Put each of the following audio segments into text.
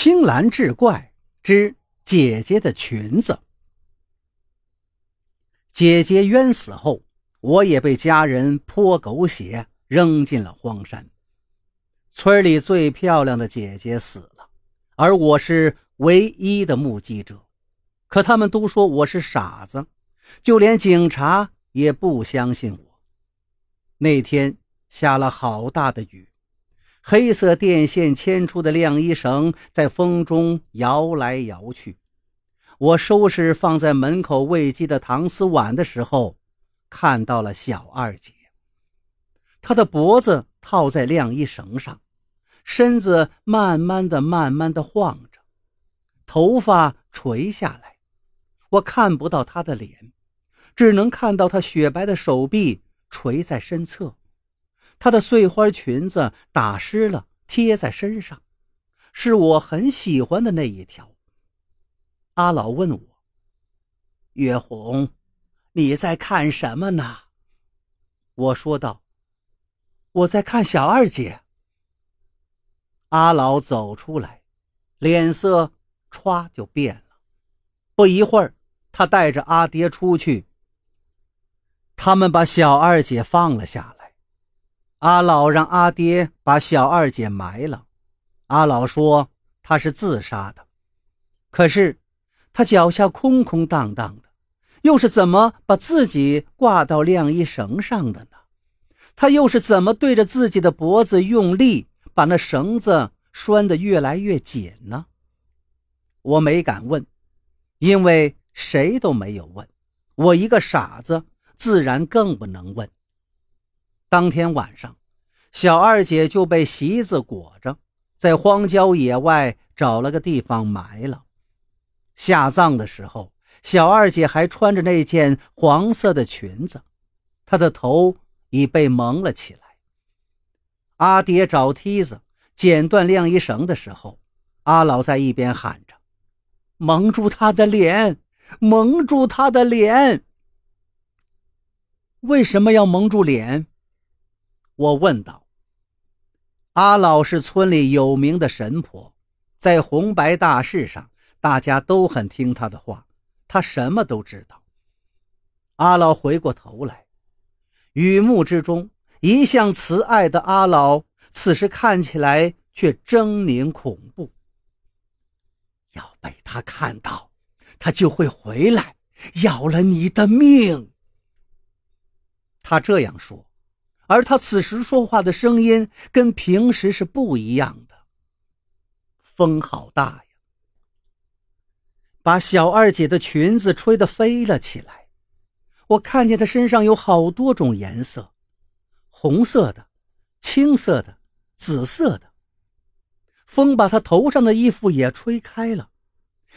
青蓝志怪之姐姐的裙子。姐姐冤死后，我也被家人泼狗血，扔进了荒山。村里最漂亮的姐姐死了，而我是唯一的目击者。可他们都说我是傻子，就连警察也不相信我。那天下了好大的雨。黑色电线牵出的晾衣绳在风中摇来摇去。我收拾放在门口喂鸡的搪瓷碗的时候，看到了小二姐。她的脖子套在晾衣绳上，身子慢慢的、慢慢的晃着，头发垂下来。我看不到她的脸，只能看到她雪白的手臂垂在身侧。她的碎花裙子打湿了，贴在身上，是我很喜欢的那一条。阿老问我：“月红，你在看什么呢？”我说道：“我在看小二姐。”阿老走出来，脸色歘就变了。不一会儿，他带着阿爹出去，他们把小二姐放了下来。阿老让阿爹把小二姐埋了，阿老说他是自杀的，可是他脚下空空荡荡的，又是怎么把自己挂到晾衣绳上的呢？他又是怎么对着自己的脖子用力把那绳子拴得越来越紧呢？我没敢问，因为谁都没有问，我一个傻子，自然更不能问。当天晚上，小二姐就被席子裹着，在荒郊野外找了个地方埋了。下葬的时候，小二姐还穿着那件黄色的裙子，她的头已被蒙了起来。阿爹找梯子剪断晾衣绳的时候，阿老在一边喊着：“蒙住她的脸，蒙住她的脸。”为什么要蒙住脸？我问道：“阿老是村里有名的神婆，在红白大事上，大家都很听他的话，他什么都知道。”阿老回过头来，雨幕之中，一向慈爱的阿老，此时看起来却狰狞恐怖。要被他看到，他就会回来，要了你的命。他这样说。而他此时说话的声音跟平时是不一样的。风好大呀，把小二姐的裙子吹得飞了起来。我看见她身上有好多种颜色，红色的、青色的、紫色的。风把她头上的衣服也吹开了，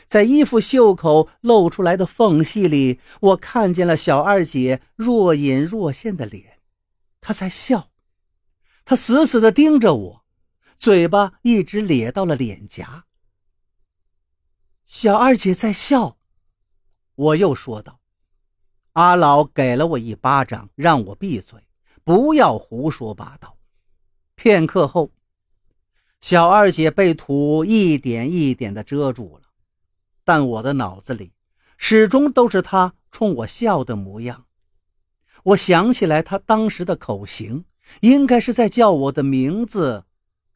在衣服袖口露出来的缝隙里，我看见了小二姐若隐若现的脸。他在笑，他死死的盯着我，嘴巴一直咧到了脸颊。小二姐在笑，我又说道：“阿老给了我一巴掌，让我闭嘴，不要胡说八道。”片刻后，小二姐被土一点一点的遮住了，但我的脑子里始终都是她冲我笑的模样。我想起来，他当时的口型应该是在叫我的名字，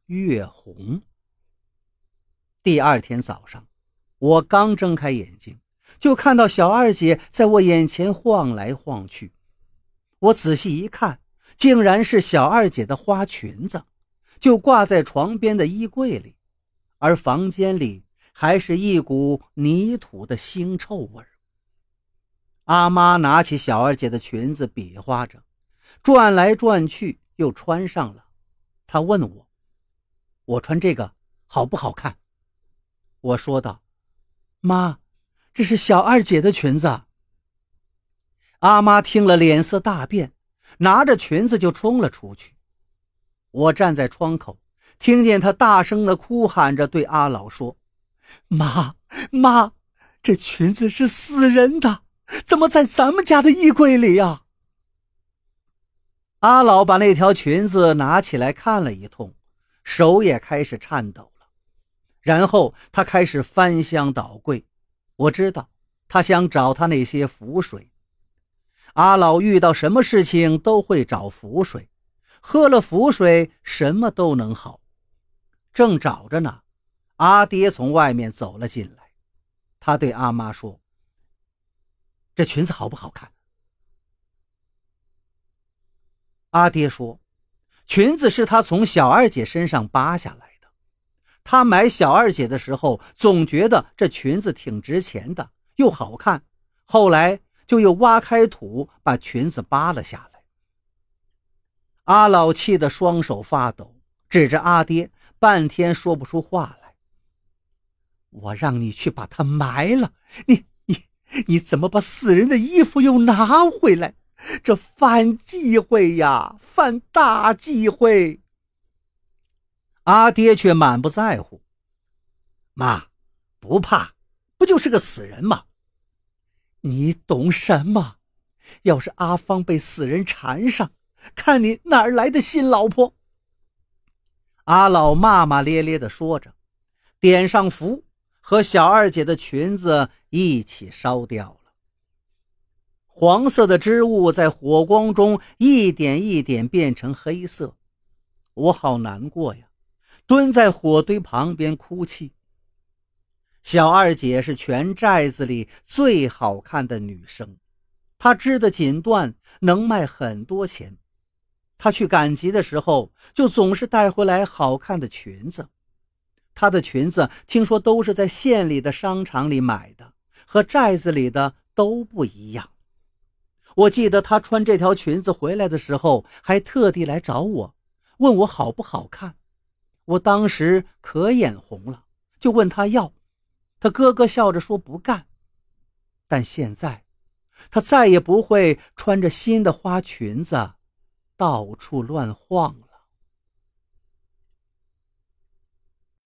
月红。第二天早上，我刚睁开眼睛，就看到小二姐在我眼前晃来晃去。我仔细一看，竟然是小二姐的花裙子，就挂在床边的衣柜里，而房间里还是一股泥土的腥臭味儿。阿妈拿起小二姐的裙子，比划着，转来转去，又穿上了。她问我：“我穿这个好不好看？”我说道：“妈，这是小二姐的裙子。”阿妈听了，脸色大变，拿着裙子就冲了出去。我站在窗口，听见她大声的哭喊着，对阿老说：“妈妈，这裙子是死人的。”怎么在咱们家的衣柜里呀？阿老把那条裙子拿起来看了一通，手也开始颤抖了。然后他开始翻箱倒柜，我知道他想找他那些符水。阿老遇到什么事情都会找符水，喝了符水什么都能好。正找着呢，阿爹从外面走了进来，他对阿妈说：“这裙子好不好看？”阿爹说：“裙子是他从小二姐身上扒下来的。他买小二姐的时候，总觉得这裙子挺值钱的，又好看。后来就又挖开土，把裙子扒了下来。”阿老气得双手发抖，指着阿爹，半天说不出话来。我让你去把它埋了，你你怎么把死人的衣服又拿回来？这犯忌讳呀，犯大忌讳！阿爹却满不在乎。妈，不怕，不就是个死人吗？你懂什么？要是阿芳被死人缠上，看你哪儿来的新老婆？阿老骂骂咧咧的说着，点上符，和小二姐的裙子一起烧掉了。黄色的织物在火光中一点一点变成黑色，我好难过呀，蹲在火堆旁边哭泣。小二姐是全寨子里最好看的女生，她织的锦缎能卖很多钱。她去赶集的时候，就总是带回来好看的裙子。她的裙子听说都是在县里的商场里买的，和寨子里的都不一样。我记得她穿这条裙子回来的时候，还特地来找我，问我好不好看。我当时可眼红了，就问她要，她咯咯笑着说不干。但现在，她再也不会穿着新的花裙子到处乱晃了。